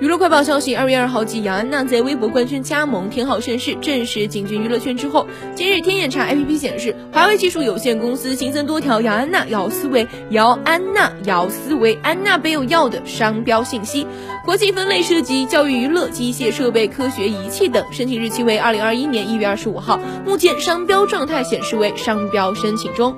娱乐快报消息，二月二号，继杨安娜在微博官宣加盟天浩盛世，正式进军娱乐圈之后，今日天眼查 APP 显示，华为技术有限公司新增多条姚安娜、姚思维、姚安娜、姚思维、安娜贝有药的商标信息，国际分类涉及教育娱乐、机械设备、科学仪器等，申请日期为二零二一年一月二十五号，目前商标状态显示为商标申请中。